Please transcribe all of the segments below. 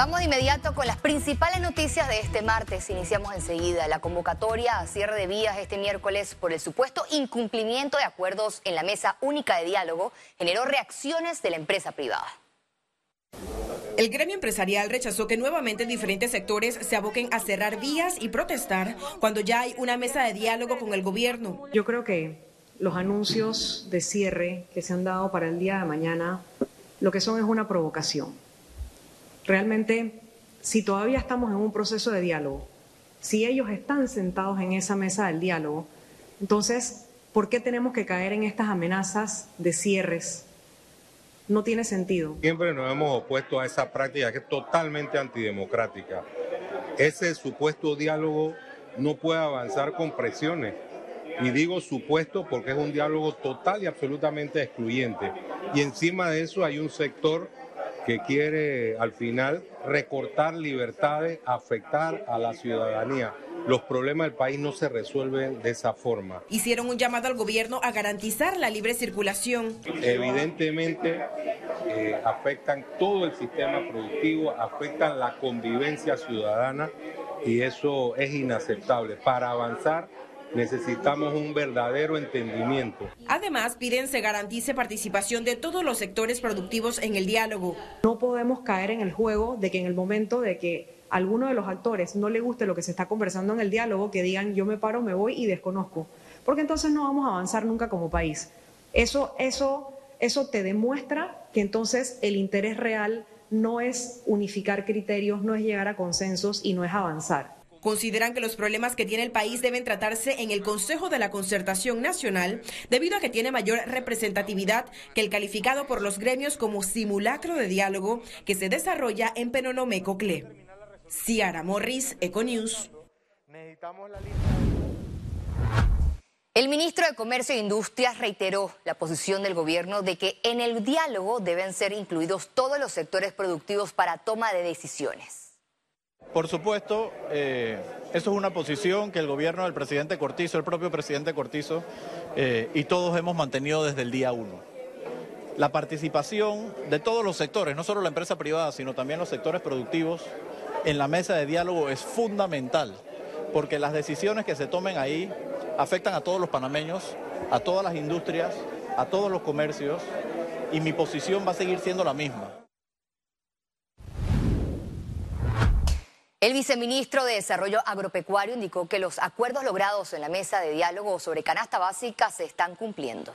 Vamos de inmediato con las principales noticias de este martes. Iniciamos enseguida la convocatoria a cierre de vías este miércoles por el supuesto incumplimiento de acuerdos en la mesa única de diálogo generó reacciones de la empresa privada. El gremio empresarial rechazó que nuevamente diferentes sectores se aboquen a cerrar vías y protestar cuando ya hay una mesa de diálogo con el gobierno. Yo creo que los anuncios de cierre que se han dado para el día de mañana lo que son es una provocación. Realmente, si todavía estamos en un proceso de diálogo, si ellos están sentados en esa mesa del diálogo, entonces, ¿por qué tenemos que caer en estas amenazas de cierres? No tiene sentido. Siempre nos hemos opuesto a esa práctica que es totalmente antidemocrática. Ese supuesto diálogo no puede avanzar con presiones. Y digo supuesto porque es un diálogo total y absolutamente excluyente. Y encima de eso hay un sector que quiere al final recortar libertades, afectar a la ciudadanía. Los problemas del país no se resuelven de esa forma. Hicieron un llamado al gobierno a garantizar la libre circulación. Evidentemente eh, afectan todo el sistema productivo, afectan la convivencia ciudadana y eso es inaceptable. Para avanzar Necesitamos un verdadero entendimiento. Además, piden se garantice participación de todos los sectores productivos en el diálogo. No podemos caer en el juego de que en el momento de que a alguno de los actores no le guste lo que se está conversando en el diálogo, que digan yo me paro, me voy y desconozco, porque entonces no vamos a avanzar nunca como país. Eso, eso, eso te demuestra que entonces el interés real no es unificar criterios, no es llegar a consensos y no es avanzar. Consideran que los problemas que tiene el país deben tratarse en el Consejo de la Concertación Nacional debido a que tiene mayor representatividad que el calificado por los gremios como simulacro de diálogo que se desarrolla en Penonomecocle. Ciara Morris, Econews. El ministro de Comercio e Industrias reiteró la posición del gobierno de que en el diálogo deben ser incluidos todos los sectores productivos para toma de decisiones. Por supuesto, eh, eso es una posición que el gobierno del presidente Cortizo, el propio presidente Cortizo, eh, y todos hemos mantenido desde el día uno. La participación de todos los sectores, no solo la empresa privada, sino también los sectores productivos, en la mesa de diálogo es fundamental, porque las decisiones que se tomen ahí afectan a todos los panameños, a todas las industrias, a todos los comercios, y mi posición va a seguir siendo la misma. El viceministro de Desarrollo Agropecuario indicó que los acuerdos logrados en la mesa de diálogo sobre canasta básica se están cumpliendo.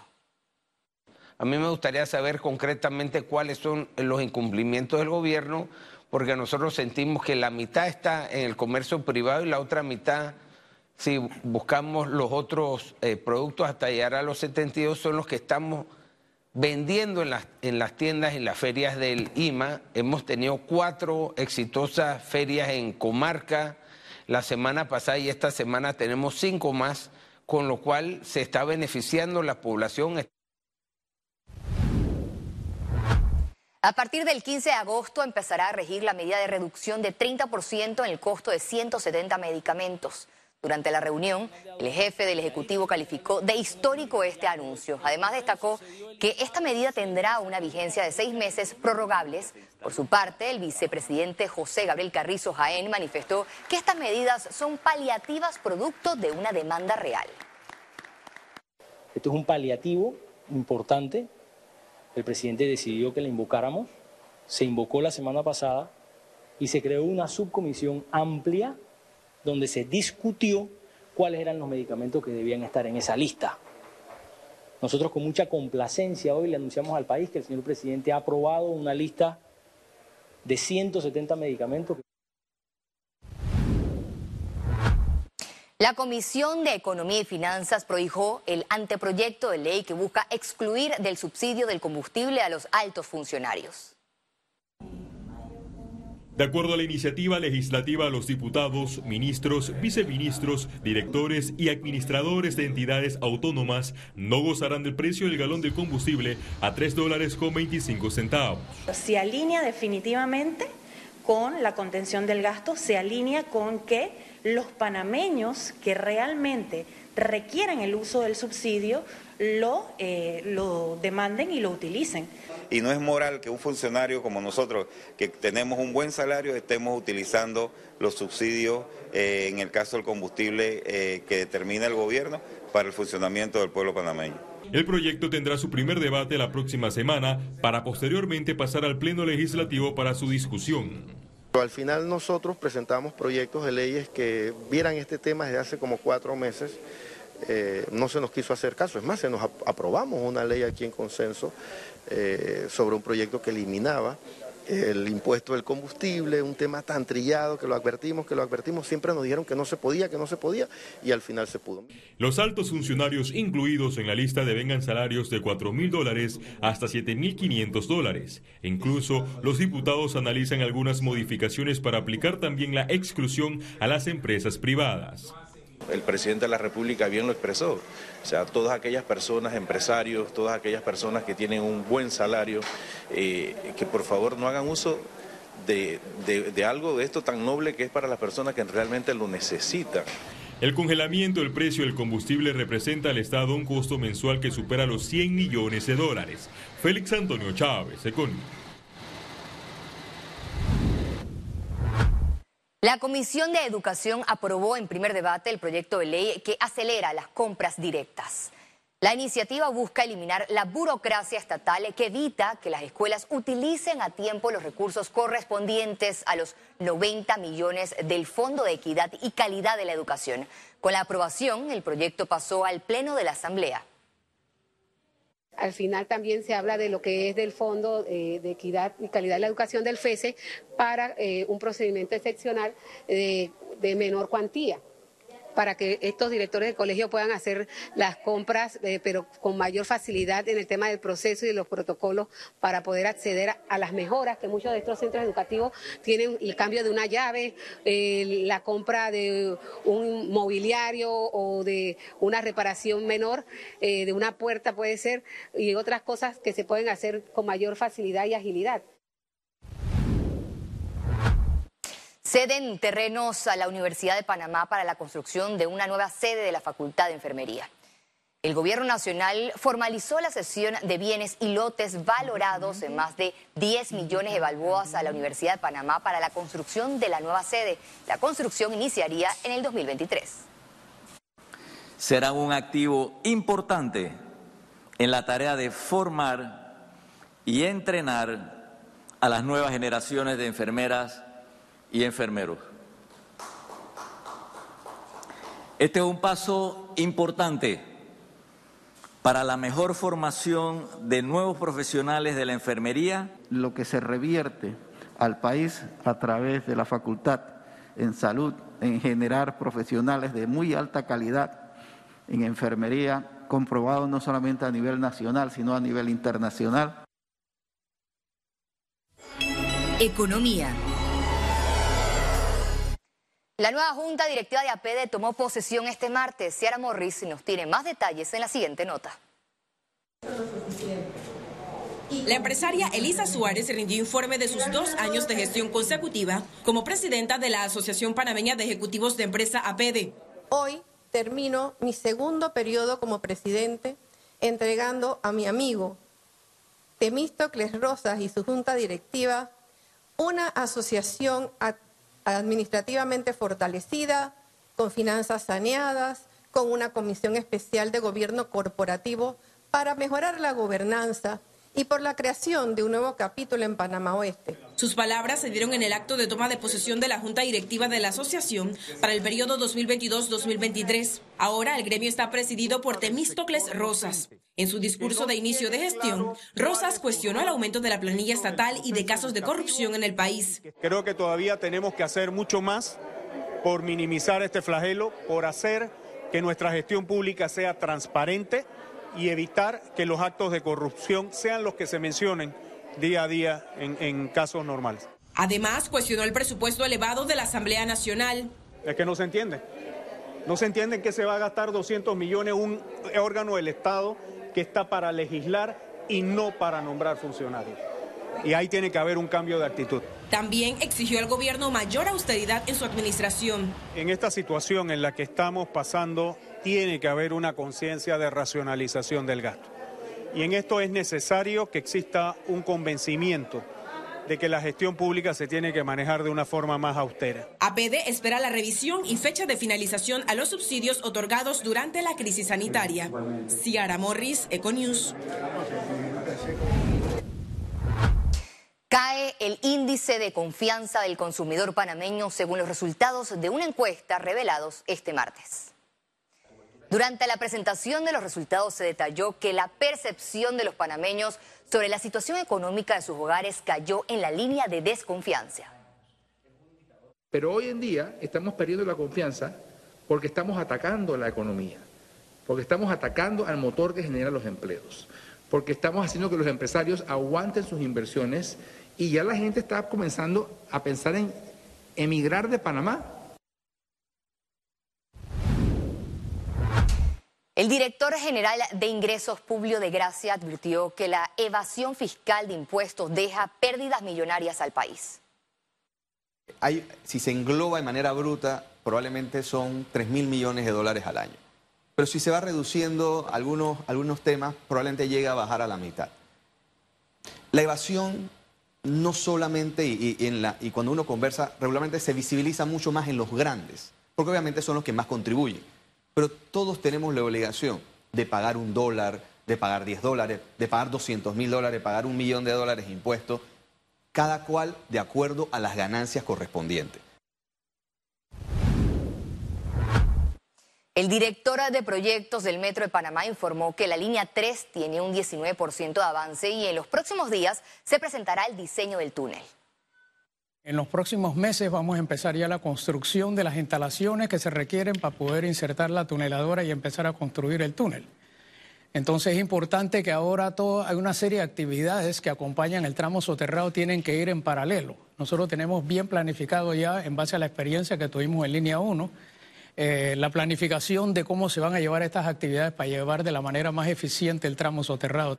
A mí me gustaría saber concretamente cuáles son los incumplimientos del gobierno, porque nosotros sentimos que la mitad está en el comercio privado y la otra mitad, si buscamos los otros eh, productos hasta llegar a los 72, son los que estamos vendiendo en las, en las tiendas, en las ferias del IMA. Hemos tenido cuatro exitosas ferias en comarca la semana pasada y esta semana tenemos cinco más, con lo cual se está beneficiando la población. A partir del 15 de agosto empezará a regir la medida de reducción de 30% en el costo de 170 medicamentos. Durante la reunión, el jefe del Ejecutivo calificó de histórico este anuncio. Además, destacó que esta medida tendrá una vigencia de seis meses prorrogables. Por su parte, el vicepresidente José Gabriel Carrizo Jaén manifestó que estas medidas son paliativas producto de una demanda real. Esto es un paliativo importante. El presidente decidió que la invocáramos. Se invocó la semana pasada y se creó una subcomisión amplia donde se discutió cuáles eran los medicamentos que debían estar en esa lista. Nosotros con mucha complacencia hoy le anunciamos al país que el señor presidente ha aprobado una lista de 170 medicamentos. La Comisión de Economía y Finanzas prohijó el anteproyecto de ley que busca excluir del subsidio del combustible a los altos funcionarios. De acuerdo a la iniciativa legislativa, los diputados, ministros, viceministros, directores y administradores de entidades autónomas no gozarán del precio del galón de combustible a 3 dólares con 25 centavos. Se alinea definitivamente con la contención del gasto, se alinea con que los panameños que realmente requieran el uso del subsidio lo, eh, lo demanden y lo utilicen. Y no es moral que un funcionario como nosotros, que tenemos un buen salario, estemos utilizando los subsidios, eh, en el caso del combustible eh, que determina el gobierno, para el funcionamiento del pueblo panameño. El proyecto tendrá su primer debate la próxima semana para posteriormente pasar al Pleno Legislativo para su discusión. Al final nosotros presentamos proyectos de leyes que vieran este tema desde hace como cuatro meses. Eh, no se nos quiso hacer caso, es más, se nos aprobamos una ley aquí en consenso eh, sobre un proyecto que eliminaba el impuesto del combustible, un tema tan trillado que lo advertimos, que lo advertimos, siempre nos dijeron que no se podía, que no se podía, y al final se pudo. Los altos funcionarios incluidos en la lista devengan salarios de 4 mil dólares hasta 7 mil 500 dólares. Incluso los diputados analizan algunas modificaciones para aplicar también la exclusión a las empresas privadas el presidente de la República bien lo expresó. O sea, todas aquellas personas, empresarios, todas aquellas personas que tienen un buen salario, eh, que por favor no hagan uso de, de, algo de esto tan noble que es para las personas que realmente lo necesitan. El congelamiento del precio del combustible representa al Estado un costo mensual que supera los 100 millones de dólares. Félix Antonio Chávez, Economía. La Comisión de Educación aprobó en primer debate el proyecto de ley que acelera las compras directas. La iniciativa busca eliminar la burocracia estatal que evita que las escuelas utilicen a tiempo los recursos correspondientes a los 90 millones del Fondo de Equidad y Calidad de la Educación. Con la aprobación, el proyecto pasó al Pleno de la Asamblea. Al final también se habla de lo que es del Fondo eh, de Equidad y Calidad de la Educación del FESE para eh, un procedimiento excepcional de menor cuantía para que estos directores de colegio puedan hacer las compras, eh, pero con mayor facilidad en el tema del proceso y de los protocolos para poder acceder a, las mejoras que muchos de estos centros educativos tienen, el cambio de una llave, la compra de un mobiliario o de una reparación menor, eh, de una puerta puede ser, y otras cosas que se pueden hacer con mayor facilidad y agilidad. Ceden terrenos a la Universidad de Panamá para la construcción de una nueva sede de la Facultad de Enfermería. El Gobierno Nacional formalizó la cesión de bienes y lotes valorados en más de 10 millones de balboas a la Universidad de Panamá para la construcción de la nueva sede. La construcción iniciaría en el 2023. Será un activo importante en la tarea de formar y entrenar a las nuevas generaciones de enfermeras y enfermeros. Este es un paso importante para la mejor formación de nuevos profesionales de la enfermería. Lo que se revierte al país a través de la facultad en salud, en generar profesionales de muy alta calidad en enfermería, comprobado no solamente a nivel nacional, sino a nivel internacional. Economía. La nueva Junta Directiva de APD tomó posesión este martes. Ciara Morris nos tiene más detalles en la siguiente nota. La empresaria Elisa Suárez rindió informe de sus dos años de gestión consecutiva como presidenta de la Asociación Panameña de Ejecutivos de Empresa APD. Hoy termino mi segundo periodo como presidente entregando a mi amigo Temístocles Rosas y su junta directiva una asociación administrativamente fortalecida, con finanzas saneadas, con una comisión especial de gobierno corporativo para mejorar la gobernanza y por la creación de un nuevo capítulo en Panamá Oeste. Sus palabras se dieron en el acto de toma de posesión de la Junta Directiva de la Asociación para el periodo 2022-2023. Ahora el gremio está presidido por Temístocles Rosas. En su discurso de inicio de gestión, Rosas cuestionó el aumento de la planilla estatal y de casos de corrupción en el país. Creo que todavía tenemos que hacer mucho más por minimizar este flagelo, por hacer que nuestra gestión pública sea transparente y evitar que los actos de corrupción sean los que se mencionen día a día en, casos normales. Además, cuestionó el presupuesto elevado de la Asamblea Nacional. Es que no se entiende. No se entiende en qué se va a gastar 200 millones un órgano del Estado que está para legislar y no para nombrar funcionarios. Y ahí tiene que haber un cambio de actitud. También exigió al gobierno mayor austeridad en su administración. En esta situación en la que estamos pasando tiene que haber una conciencia de racionalización del gasto. Y en esto es necesario que exista un convencimiento de que la gestión pública se tiene que manejar de una forma más austera. APD espera la revisión y fecha de finalización a los subsidios otorgados durante la crisis sanitaria. Ciara Morris, Econews. Cae el índice de confianza del consumidor panameño según los resultados de una encuesta revelados este martes. Durante la presentación de los resultados se detalló que la percepción de los panameños sobre la situación económica de sus hogares cayó en la línea de desconfianza. Pero hoy en día estamos perdiendo la confianza porque estamos atacando la economía, porque estamos atacando al motor que genera los empleos, porque estamos haciendo que los empresarios aguanten sus inversiones y ya la gente está comenzando a pensar en emigrar de Panamá El director general de Ingresos, Publio de Gracia, advirtió que la evasión fiscal de impuestos deja pérdidas millonarias al país. Si se engloba de manera bruta, probablemente son 3 mil millones de dólares al año. Pero si se va reduciendo algunos, algunos temas, probablemente llega a bajar a la mitad. La evasión no solamente, y, en la, y cuando uno conversa, regularmente se visibiliza mucho más en los grandes, porque obviamente son los que más contribuyen. Pero todos tenemos la obligación de pagar un dólar, de pagar 10 dólares, de pagar 200 mil dólares, pagar un millón de dólares impuestos, cada cual de acuerdo a las ganancias correspondientes. El director de proyectos del Metro de Panamá informó que la línea 3 tiene un 19% de avance y en los próximos días se presentará el diseño del túnel. En los próximos meses vamos a empezar ya la construcción de las instalaciones que se requieren para poder insertar la tuneladora y empezar a construir el túnel. Entonces es importante que ahora todo, hay una serie de actividades que acompañan el tramo soterrado tienen que ir en paralelo. Nosotros tenemos bien planificado ya, en base a la experiencia que tuvimos en línea 1, eh, la planificación de cómo se van a llevar estas actividades para llevar de la manera más eficiente el tramo soterrado.